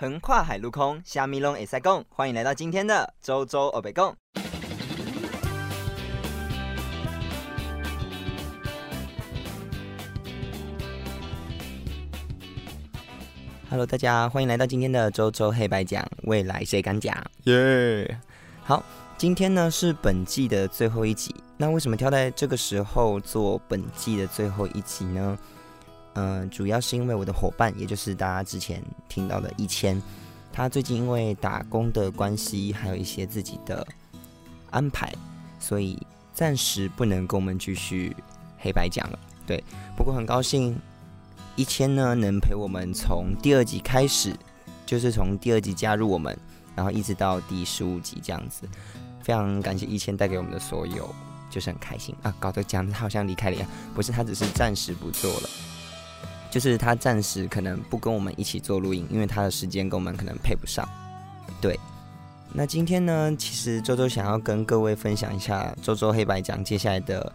横跨海陆空，虾米拢会塞共。欢迎来到今天的周周欧北共。Hello，大家欢迎来到今天的周周黑白讲，未来谁敢讲？耶！好，今天呢是本季的最后一集。那为什么挑在这个时候做本季的最后一集呢？嗯，主要是因为我的伙伴，也就是大家之前听到的一千，他最近因为打工的关系，还有一些自己的安排，所以暂时不能跟我们继续黑白讲了。对，不过很高兴一千呢能陪我们从第二集开始，就是从第二集加入我们，然后一直到第十五集这样子，非常感谢一千带给我们的所有，就是很开心啊！搞得讲他好像离开了一样，不是，他只是暂时不做了。就是他暂时可能不跟我们一起做录音，因为他的时间跟我们可能配不上。对，那今天呢，其实周周想要跟各位分享一下周周黑白讲接下来的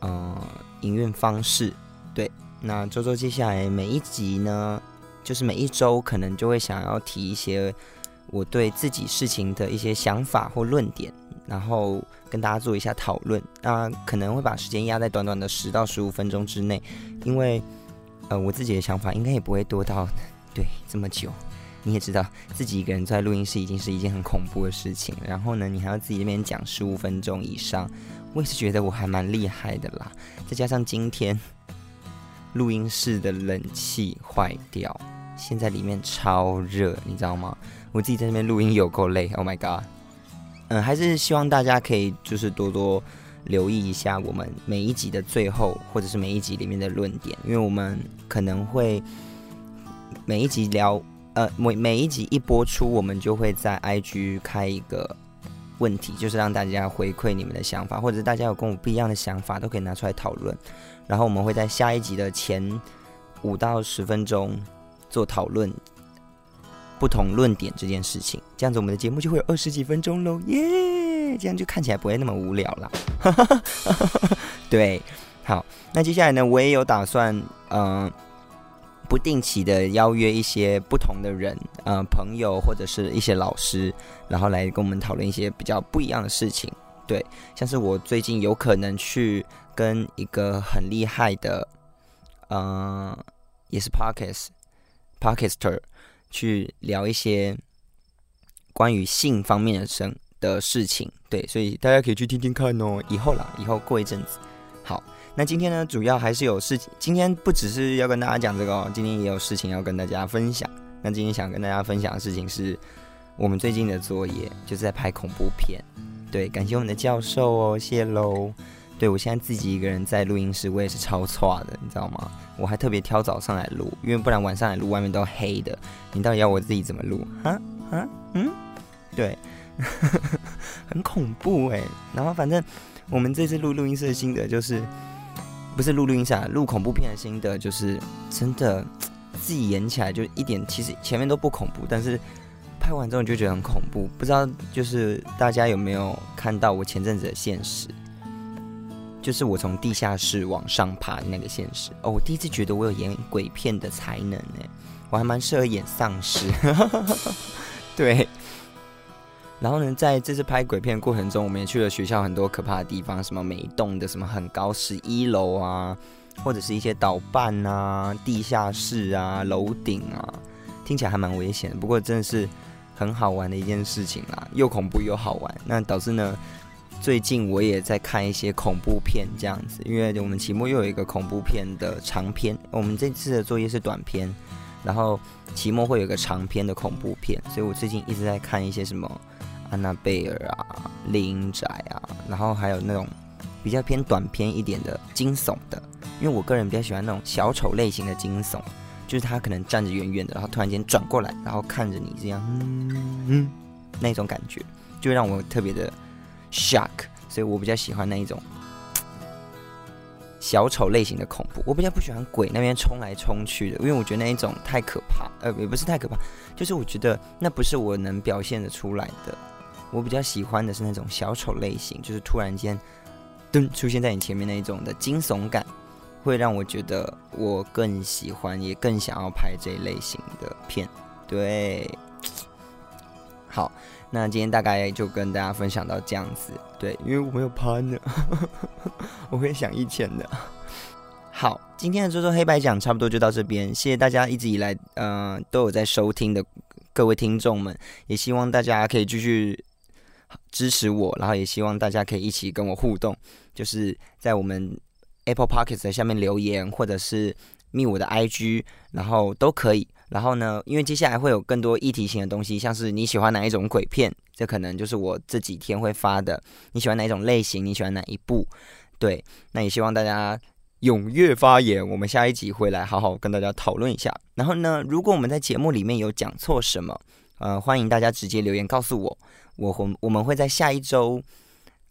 嗯营运方式。对，那周周接下来每一集呢，就是每一周可能就会想要提一些我对自己事情的一些想法或论点，然后跟大家做一下讨论。那可能会把时间压在短短的十到十五分钟之内，因为。呃，我自己的想法应该也不会多到对这么久。你也知道，自己一个人在录音室已经是一件很恐怖的事情。然后呢，你还要自己那边讲十五分钟以上，我也是觉得我还蛮厉害的啦。再加上今天录音室的冷气坏掉，现在里面超热，你知道吗？我自己在那边录音有够累。Oh my god！嗯，还是希望大家可以就是多多。留意一下我们每一集的最后，或者是每一集里面的论点，因为我们可能会每一集聊，呃，每每一集一播出，我们就会在 IG 开一个问题，就是让大家回馈你们的想法，或者是大家有跟我不一样的想法，都可以拿出来讨论。然后我们会在下一集的前五到十分钟做讨论不同论点这件事情，这样子我们的节目就会有二十几分钟喽，耶！这样就看起来不会那么无聊了。对，好，那接下来呢，我也有打算，嗯，不定期的邀约一些不同的人，嗯，朋友或者是一些老师，然后来跟我们讨论一些比较不一样的事情。对，像是我最近有可能去跟一个很厉害的，嗯，也是 Parkes Parkester 去聊一些关于性方面的生。的事情，对，所以大家可以去听听看哦。以后啦，以后过一阵子，好。那今天呢，主要还是有事情。今天不只是要跟大家讲这个哦，今天也有事情要跟大家分享。那今天想跟大家分享的事情是，我们最近的作业就是在拍恐怖片。对，感谢我们的教授哦，谢喽。对我现在自己一个人在录音室，我也是超差的，你知道吗？我还特别挑早上来录，因为不然晚上来录，外面都黑的。你到底要我自己怎么录？啊啊嗯，对。很恐怖哎，然后反正我们这次录录音室的心得就是，不是录录音室，录恐怖片的心得就是，真的自己演起来就一点，其实前面都不恐怖，但是拍完之后你就觉得很恐怖。不知道就是大家有没有看到我前阵子的现实，就是我从地下室往上爬的那个现实哦，我第一次觉得我有演鬼片的才能哎，我还蛮适合演丧尸，对。然后呢，在这次拍鬼片过程中，我们也去了学校很多可怕的地方，什么每一栋的什么很高十一楼啊，或者是一些导办啊、地下室啊、楼顶啊，听起来还蛮危险。不过真的是很好玩的一件事情啦，又恐怖又好玩。那导致呢，最近我也在看一些恐怖片这样子，因为我们期末又有一个恐怖片的长篇，我们这次的作业是短篇，然后期末会有个长篇的恐怖片，所以我最近一直在看一些什么。安娜贝尔啊，丽英宅啊，然后还有那种比较偏短片一点的惊悚的，因为我个人比较喜欢那种小丑类型的惊悚，就是他可能站着远远的，然后突然间转过来，然后看着你这样，嗯嗯，那种感觉就让我特别的 shock，所以我比较喜欢那一种小丑类型的恐怖。我比较不喜欢鬼那边冲来冲去的，因为我觉得那一种太可怕，呃，也不是太可怕，就是我觉得那不是我能表现的出来的。我比较喜欢的是那种小丑类型，就是突然间噔出现在你前面那一种的惊悚感，会让我觉得我更喜欢，也更想要拍这一类型的片。对，好，那今天大概就跟大家分享到这样子。对，因为我没有 partner，我会想一千的。好，今天的周周黑白讲差不多就到这边，谢谢大家一直以来嗯都有在收听的各位听众们，也希望大家可以继续支持我，然后也希望大家可以一起跟我互动，就是在我们 Apple Podcast 下面留言，或者是密我的 IG，然后都可以。然后呢，因为接下来会有更多议题型的东西，像是你喜欢哪一种鬼片，这可能就是我这几天会发的。你喜欢哪一种类型？你喜欢哪一部？对，那也希望大家踊跃发言。我们下一集会来好好跟大家讨论一下。然后呢，如果我们在节目里面有讲错什么，呃，欢迎大家直接留言告诉我。我会我们会在下一周，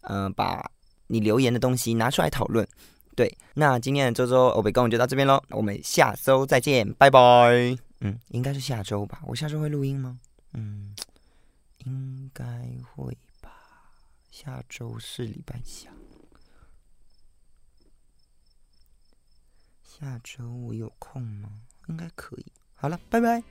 呃，把你留言的东西拿出来讨论。对，那今天的周周欧北共就到这边喽，我们下周再见，拜拜。嗯，应该是下周吧。我下周会录音吗？嗯，应该会吧。下周是礼拜几啊？下周我有空吗？应该可以。好了，拜拜。